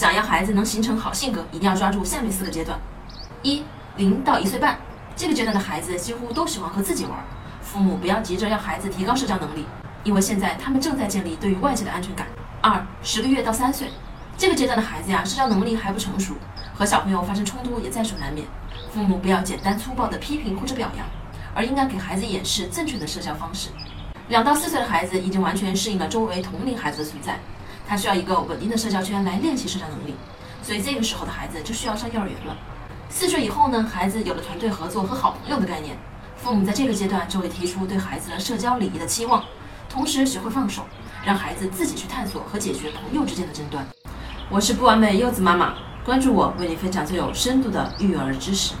想要孩子能形成好性格，一定要抓住下面四个阶段：一、零到一岁半，这个阶段的孩子几乎都喜欢和自己玩，父母不要急着要孩子提高社交能力，因为现在他们正在建立对于外界的安全感。二、十个月到三岁，这个阶段的孩子呀，社交能力还不成熟，和小朋友发生冲突也在所难免，父母不要简单粗暴的批评或者表扬，而应该给孩子演示正确的社交方式。两到四岁的孩子已经完全适应了周围同龄孩子的存在。他需要一个稳定的社交圈来练习社交能力，所以这个时候的孩子就需要上幼儿园了。四岁以后呢，孩子有了团队合作和好朋友的概念，父母在这个阶段就会提出对孩子的社交礼仪的期望，同时学会放手，让孩子自己去探索和解决朋友之间的争端。我是不完美柚子妈妈，关注我，为你分享最有深度的育儿知识。